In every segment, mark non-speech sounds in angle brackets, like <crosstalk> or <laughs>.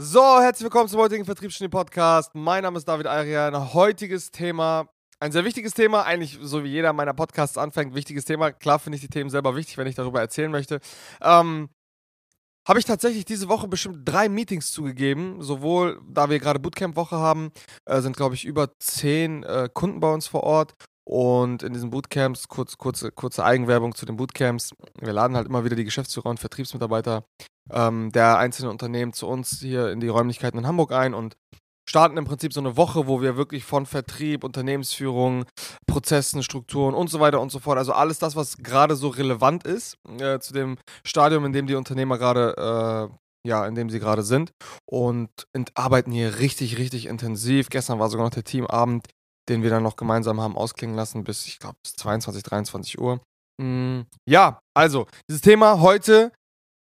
So, herzlich willkommen zum heutigen Vertriebsstudie Podcast. Mein Name ist David Arian. Heutiges Thema, ein sehr wichtiges Thema, eigentlich so wie jeder meiner Podcasts anfängt, wichtiges Thema. Klar finde ich die Themen selber wichtig, wenn ich darüber erzählen möchte. Ähm, habe ich tatsächlich diese Woche bestimmt drei Meetings zugegeben. Sowohl, da wir gerade Bootcamp-Woche haben, äh, sind, glaube ich, über zehn äh, Kunden bei uns vor Ort. Und in diesen Bootcamps, kurz, kurze, kurze Eigenwerbung zu den Bootcamps, wir laden halt immer wieder die Geschäftsführer und Vertriebsmitarbeiter ähm, der einzelnen Unternehmen zu uns hier in die Räumlichkeiten in Hamburg ein und starten im Prinzip so eine Woche, wo wir wirklich von Vertrieb, Unternehmensführung, Prozessen, Strukturen und so weiter und so fort, also alles das, was gerade so relevant ist äh, zu dem Stadium, in dem die Unternehmer gerade, äh, ja, in dem sie gerade sind und arbeiten hier richtig, richtig intensiv. Gestern war sogar noch der Teamabend den wir dann noch gemeinsam haben ausklingen lassen bis, ich glaube, bis 22, 23 Uhr. Mm, ja, also, dieses Thema heute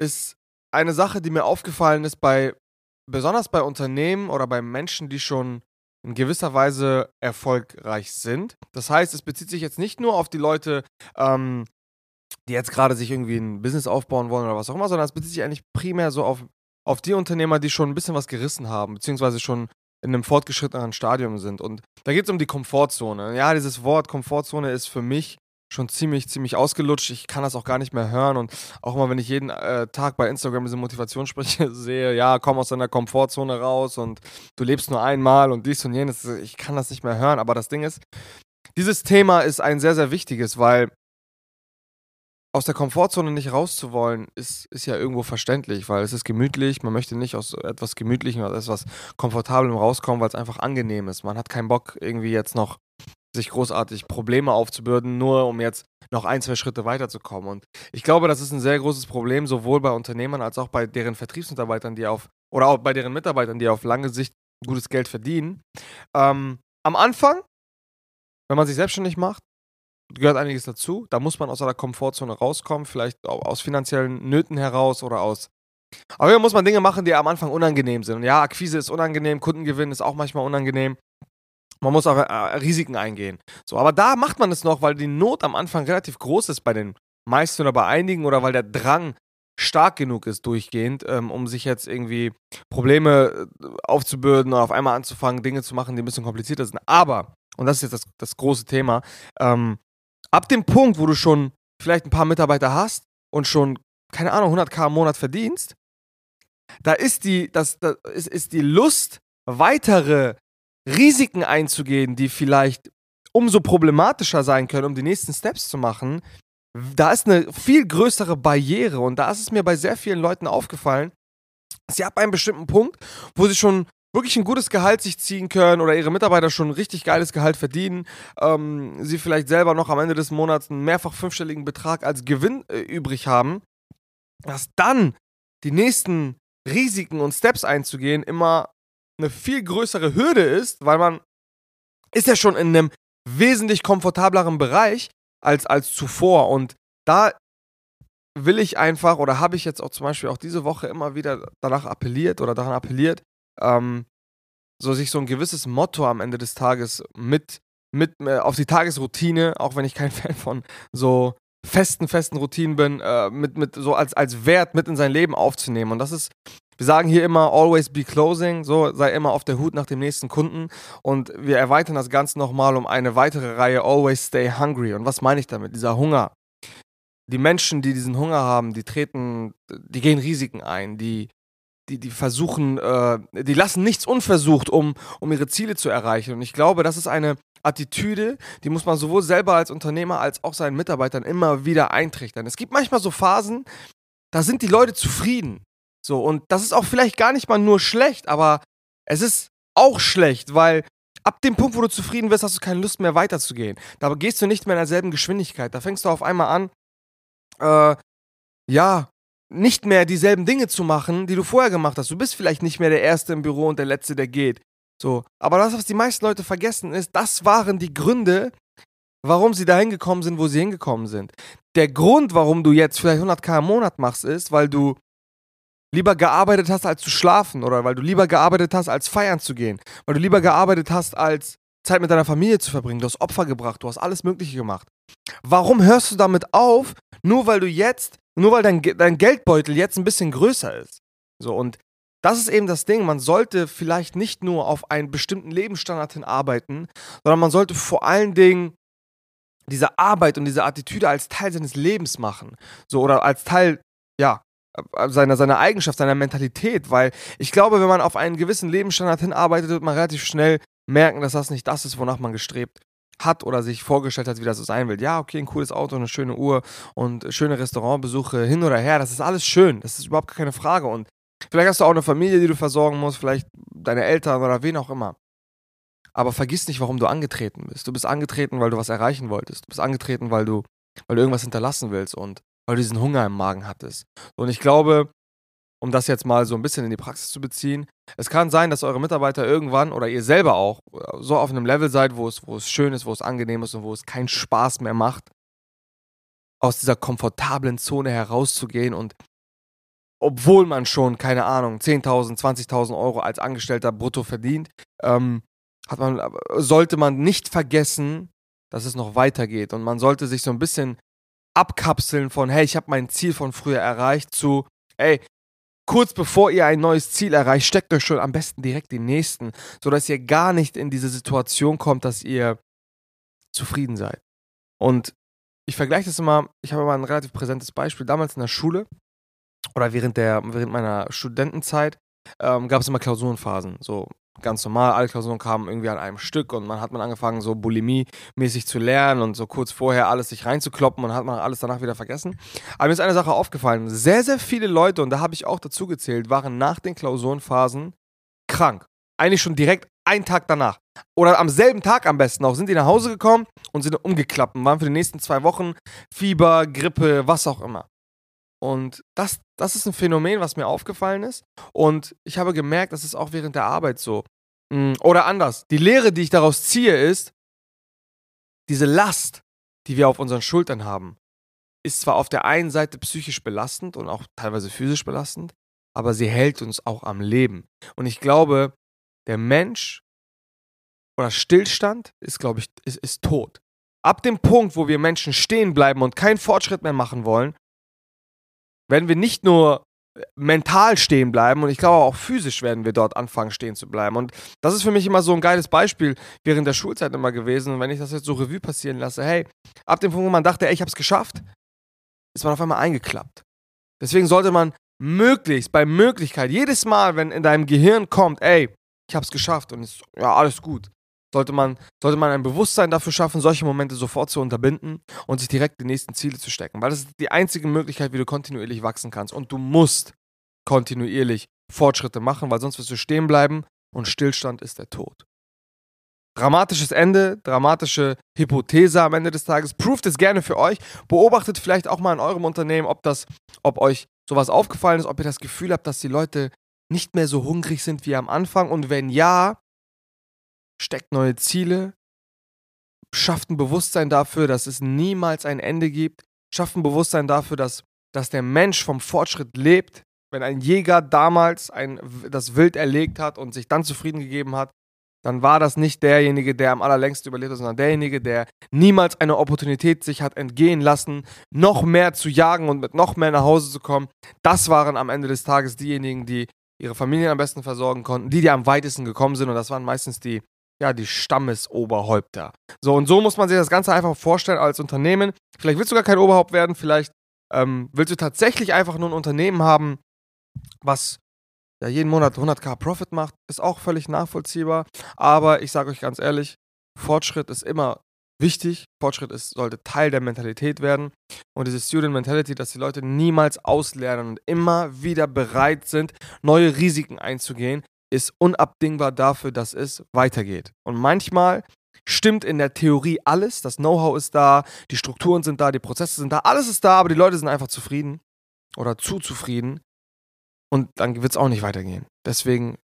ist eine Sache, die mir aufgefallen ist bei, besonders bei Unternehmen oder bei Menschen, die schon in gewisser Weise erfolgreich sind. Das heißt, es bezieht sich jetzt nicht nur auf die Leute, ähm, die jetzt gerade sich irgendwie ein Business aufbauen wollen oder was auch immer, sondern es bezieht sich eigentlich primär so auf, auf die Unternehmer, die schon ein bisschen was gerissen haben, beziehungsweise schon in einem fortgeschrittenen Stadium sind. Und da geht es um die Komfortzone. Ja, dieses Wort Komfortzone ist für mich schon ziemlich, ziemlich ausgelutscht. Ich kann das auch gar nicht mehr hören. Und auch mal, wenn ich jeden äh, Tag bei Instagram diese Motivationssprüche <laughs> sehe, ja, komm aus deiner Komfortzone raus und du lebst nur einmal und dies und jenes, ich kann das nicht mehr hören. Aber das Ding ist, dieses Thema ist ein sehr, sehr wichtiges, weil aus der Komfortzone nicht rauszuwollen, ist, ist ja irgendwo verständlich, weil es ist gemütlich. Man möchte nicht aus etwas Gemütlichem, aus etwas Komfortablem rauskommen, weil es einfach angenehm ist. Man hat keinen Bock, irgendwie jetzt noch sich großartig Probleme aufzubürden, nur um jetzt noch ein, zwei Schritte weiterzukommen. Und ich glaube, das ist ein sehr großes Problem, sowohl bei Unternehmern als auch bei deren Vertriebsmitarbeitern, die auf, oder auch bei deren Mitarbeitern, die auf lange Sicht gutes Geld verdienen. Ähm, am Anfang, wenn man sich selbstständig macht, gehört einiges dazu. Da muss man aus seiner Komfortzone rauskommen, vielleicht aus finanziellen Nöten heraus oder aus. Aber hier muss man Dinge machen, die am Anfang unangenehm sind. Und ja, Akquise ist unangenehm, Kundengewinn ist auch manchmal unangenehm. Man muss auch äh, Risiken eingehen. So, aber da macht man es noch, weil die Not am Anfang relativ groß ist bei den meisten oder bei einigen oder weil der Drang stark genug ist durchgehend, ähm, um sich jetzt irgendwie Probleme äh, aufzubürden oder auf einmal anzufangen, Dinge zu machen, die ein bisschen komplizierter sind. Aber, und das ist jetzt das, das große Thema, ähm, ab dem Punkt, wo du schon vielleicht ein paar Mitarbeiter hast und schon, keine Ahnung, 100k im Monat verdienst, da ist die, das, das ist, ist die Lust, weitere Risiken einzugehen, die vielleicht umso problematischer sein können, um die nächsten Steps zu machen, da ist eine viel größere Barriere. Und da ist es mir bei sehr vielen Leuten aufgefallen, sie ab einem bestimmten Punkt, wo sie schon wirklich ein gutes Gehalt sich ziehen können oder ihre Mitarbeiter schon ein richtig geiles Gehalt verdienen, ähm, sie vielleicht selber noch am Ende des Monats einen mehrfach fünfstelligen Betrag als Gewinn äh, übrig haben, dass dann die nächsten Risiken und Steps einzugehen immer eine viel größere Hürde ist, weil man ist ja schon in einem wesentlich komfortableren Bereich als, als zuvor und da will ich einfach oder habe ich jetzt auch zum Beispiel auch diese Woche immer wieder danach appelliert oder daran appelliert, ähm, so sich so ein gewisses Motto am Ende des Tages mit, mit äh, auf die Tagesroutine, auch wenn ich kein <laughs> Fan von so festen, festen Routinen bin, äh, mit, mit so als, als Wert mit in sein Leben aufzunehmen. Und das ist, wir sagen hier immer, always be closing, so sei immer auf der Hut nach dem nächsten Kunden. Und wir erweitern das Ganze nochmal um eine weitere Reihe, always stay hungry. Und was meine ich damit? Dieser Hunger. Die Menschen, die diesen Hunger haben, die treten, die gehen Risiken ein, die die, die versuchen, äh, die lassen nichts unversucht, um, um ihre Ziele zu erreichen. Und ich glaube, das ist eine Attitüde, die muss man sowohl selber als Unternehmer als auch seinen Mitarbeitern immer wieder eintrichtern. Es gibt manchmal so Phasen, da sind die Leute zufrieden. So, und das ist auch vielleicht gar nicht mal nur schlecht, aber es ist auch schlecht, weil ab dem Punkt, wo du zufrieden wirst, hast du keine Lust mehr weiterzugehen. Da gehst du nicht mehr in derselben Geschwindigkeit. Da fängst du auf einmal an, äh, ja, nicht mehr dieselben Dinge zu machen, die du vorher gemacht hast. Du bist vielleicht nicht mehr der Erste im Büro und der Letzte, der geht. So. Aber das, was die meisten Leute vergessen, ist, das waren die Gründe, warum sie dahin gekommen sind, wo sie hingekommen sind. Der Grund, warum du jetzt vielleicht 100k im Monat machst, ist, weil du lieber gearbeitet hast, als zu schlafen oder weil du lieber gearbeitet hast, als feiern zu gehen, weil du lieber gearbeitet hast, als Zeit mit deiner Familie zu verbringen. Du hast Opfer gebracht, du hast alles Mögliche gemacht. Warum hörst du damit auf, nur weil du jetzt nur weil dein, dein Geldbeutel jetzt ein bisschen größer ist. So, und das ist eben das Ding. Man sollte vielleicht nicht nur auf einen bestimmten Lebensstandard hin arbeiten, sondern man sollte vor allen Dingen diese Arbeit und diese Attitüde als Teil seines Lebens machen. So, oder als Teil, ja, seiner, seiner Eigenschaft, seiner Mentalität, weil ich glaube, wenn man auf einen gewissen Lebensstandard hinarbeitet, wird man relativ schnell merken, dass das nicht das ist, wonach man gestrebt hat oder sich vorgestellt hat, wie das so sein will. Ja, okay, ein cooles Auto, eine schöne Uhr und schöne Restaurantbesuche hin oder her, das ist alles schön, das ist überhaupt keine Frage und vielleicht hast du auch eine Familie, die du versorgen musst, vielleicht deine Eltern oder wen auch immer. Aber vergiss nicht, warum du angetreten bist. Du bist angetreten, weil du was erreichen wolltest. Du bist angetreten, weil du, weil du irgendwas hinterlassen willst und weil du diesen Hunger im Magen hattest. Und ich glaube, um das jetzt mal so ein bisschen in die Praxis zu beziehen, es kann sein, dass eure Mitarbeiter irgendwann oder ihr selber auch so auf einem Level seid, wo es, wo es schön ist, wo es angenehm ist und wo es keinen Spaß mehr macht, aus dieser komfortablen Zone herauszugehen und obwohl man schon, keine Ahnung, 10.000, 20.000 Euro als Angestellter brutto verdient, ähm, hat man, sollte man nicht vergessen, dass es noch weitergeht. Und man sollte sich so ein bisschen abkapseln von, hey, ich habe mein Ziel von früher erreicht, zu, ey, kurz bevor ihr ein neues Ziel erreicht, steckt euch schon am besten direkt den nächsten, sodass ihr gar nicht in diese Situation kommt, dass ihr zufrieden seid. Und ich vergleiche das immer, ich habe immer ein relativ präsentes Beispiel. Damals in der Schule oder während, der, während meiner Studentenzeit ähm, gab es immer Klausurenphasen. So ganz normal, alle Klausuren kamen irgendwie an einem Stück und man hat man angefangen, so Bulimie-mäßig zu lernen und so kurz vorher alles sich reinzukloppen und hat man alles danach wieder vergessen. Aber mir ist eine Sache aufgefallen. Sehr, sehr viele Leute, und da habe ich auch dazu gezählt, waren nach den Klausurenphasen krank. Eigentlich schon direkt einen Tag danach. Oder am selben Tag am besten auch, sind die nach Hause gekommen und sind umgeklappt und waren für die nächsten zwei Wochen Fieber, Grippe, was auch immer. Und das, das ist ein Phänomen, was mir aufgefallen ist. Und ich habe gemerkt, das ist auch während der Arbeit so. Mm, oder anders. Die Lehre, die ich daraus ziehe, ist, diese Last, die wir auf unseren Schultern haben, ist zwar auf der einen Seite psychisch belastend und auch teilweise physisch belastend, aber sie hält uns auch am Leben. Und ich glaube, der Mensch oder Stillstand ist, glaube ich, ist, ist tot. Ab dem Punkt, wo wir Menschen stehen bleiben und keinen Fortschritt mehr machen wollen, werden wir nicht nur mental stehen bleiben und ich glaube auch physisch werden wir dort anfangen stehen zu bleiben. Und das ist für mich immer so ein geiles Beispiel während der Schulzeit immer gewesen. Und wenn ich das jetzt so Revue passieren lasse, hey, ab dem Punkt, wo man dachte, ey, ich hab's geschafft, ist man auf einmal eingeklappt. Deswegen sollte man möglichst, bei Möglichkeit, jedes Mal, wenn in deinem Gehirn kommt, ey, ich hab's geschafft und ist, ja, alles gut, sollte man, sollte man ein Bewusstsein dafür schaffen, solche Momente sofort zu unterbinden und sich direkt die nächsten Ziele zu stecken. Weil das ist die einzige Möglichkeit, wie du kontinuierlich wachsen kannst. Und du musst kontinuierlich Fortschritte machen, weil sonst wirst du stehen bleiben und Stillstand ist der Tod. Dramatisches Ende, dramatische Hypothese am Ende des Tages. Prooft es gerne für euch. Beobachtet vielleicht auch mal in eurem Unternehmen, ob das, ob euch sowas aufgefallen ist, ob ihr das Gefühl habt, dass die Leute nicht mehr so hungrig sind wie am Anfang. Und wenn ja, steckt neue Ziele, schafft ein Bewusstsein dafür, dass es niemals ein Ende gibt, schafft ein Bewusstsein dafür, dass, dass der Mensch vom Fortschritt lebt. Wenn ein Jäger damals ein, das Wild erlegt hat und sich dann zufrieden gegeben hat, dann war das nicht derjenige, der am allerlängsten überlebt hat, sondern derjenige, der niemals eine Opportunität sich hat entgehen lassen, noch mehr zu jagen und mit noch mehr nach Hause zu kommen. Das waren am Ende des Tages diejenigen, die ihre Familien am besten versorgen konnten, die, die am weitesten gekommen sind. Und das waren meistens die, ja, die Stammesoberhäupter. So, und so muss man sich das Ganze einfach vorstellen als Unternehmen. Vielleicht willst du gar kein Oberhaupt werden, vielleicht ähm, willst du tatsächlich einfach nur ein Unternehmen haben, was ja jeden Monat 100k Profit macht, ist auch völlig nachvollziehbar. Aber ich sage euch ganz ehrlich, Fortschritt ist immer wichtig. Fortschritt ist, sollte Teil der Mentalität werden. Und diese Student Mentality, dass die Leute niemals auslernen und immer wieder bereit sind, neue Risiken einzugehen, ist unabdingbar dafür, dass es weitergeht. Und manchmal stimmt in der Theorie alles, das Know-how ist da, die Strukturen sind da, die Prozesse sind da, alles ist da, aber die Leute sind einfach zufrieden oder zu zufrieden. Und dann wird es auch nicht weitergehen. Deswegen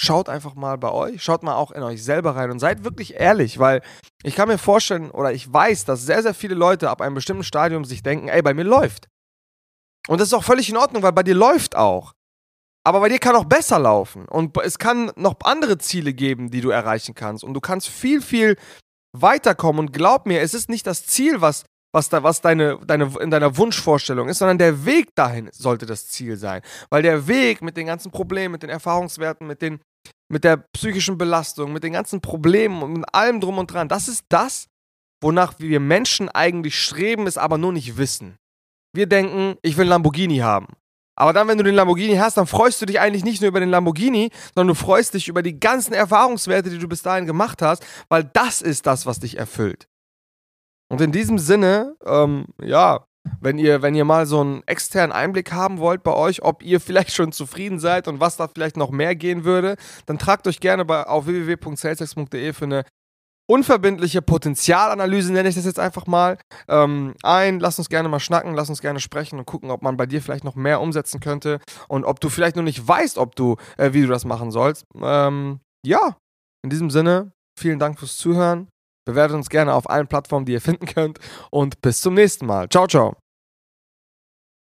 schaut einfach mal bei euch, schaut mal auch in euch selber rein und seid wirklich ehrlich, weil ich kann mir vorstellen oder ich weiß, dass sehr, sehr viele Leute ab einem bestimmten Stadium sich denken, ey, bei mir läuft. Und das ist auch völlig in Ordnung, weil bei dir läuft auch. Aber bei dir kann auch besser laufen. Und es kann noch andere Ziele geben, die du erreichen kannst. Und du kannst viel, viel weiterkommen. Und glaub mir, es ist nicht das Ziel, was, was, da, was deine, deine, in deiner Wunschvorstellung ist, sondern der Weg dahin sollte das Ziel sein. Weil der Weg mit den ganzen Problemen, mit den Erfahrungswerten, mit, den, mit der psychischen Belastung, mit den ganzen Problemen und mit allem drum und dran, das ist das, wonach wir Menschen eigentlich streben, es aber nur nicht wissen. Wir denken, ich will Lamborghini haben. Aber dann, wenn du den Lamborghini hast, dann freust du dich eigentlich nicht nur über den Lamborghini, sondern du freust dich über die ganzen Erfahrungswerte, die du bis dahin gemacht hast, weil das ist das, was dich erfüllt. Und in diesem Sinne, ähm, ja, wenn ihr, wenn ihr mal so einen externen Einblick haben wollt bei euch, ob ihr <laughs> vielleicht schon zufrieden seid und was da vielleicht noch mehr gehen würde, dann tragt euch gerne bei, auf www.salesex.de für eine unverbindliche Potenzialanalyse, nenne ich das jetzt einfach mal, ähm, ein. Lass uns gerne mal schnacken, lass uns gerne sprechen und gucken, ob man bei dir vielleicht noch mehr umsetzen könnte und ob du vielleicht noch nicht weißt, ob du, äh, wie du das machen sollst. Ähm, ja, in diesem Sinne, vielen Dank fürs Zuhören. Bewertet uns gerne auf allen Plattformen, die ihr finden könnt und bis zum nächsten Mal. Ciao, ciao.